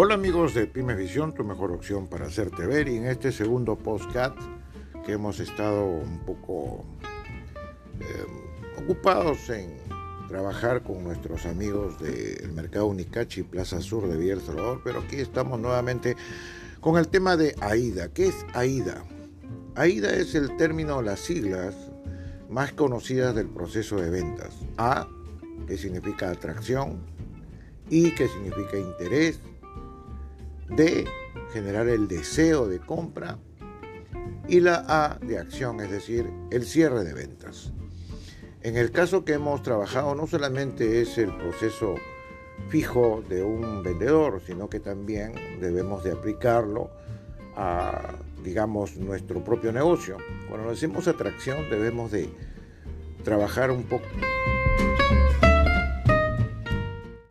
Hola amigos de Pyme Visión, tu mejor opción para hacerte ver y en este segundo postcat que hemos estado un poco eh, ocupados en trabajar con nuestros amigos del mercado Unicachi, Plaza Sur de Villa El Salvador, pero aquí estamos nuevamente con el tema de AIDA. ¿Qué es AIDA? AIDA es el término, las siglas más conocidas del proceso de ventas. A, que significa atracción, I, que significa interés, D, generar el deseo de compra, y la A de acción, es decir, el cierre de ventas. En el caso que hemos trabajado, no solamente es el proceso fijo de un vendedor, sino que también debemos de aplicarlo a, digamos, nuestro propio negocio. Cuando decimos atracción, debemos de trabajar un poco.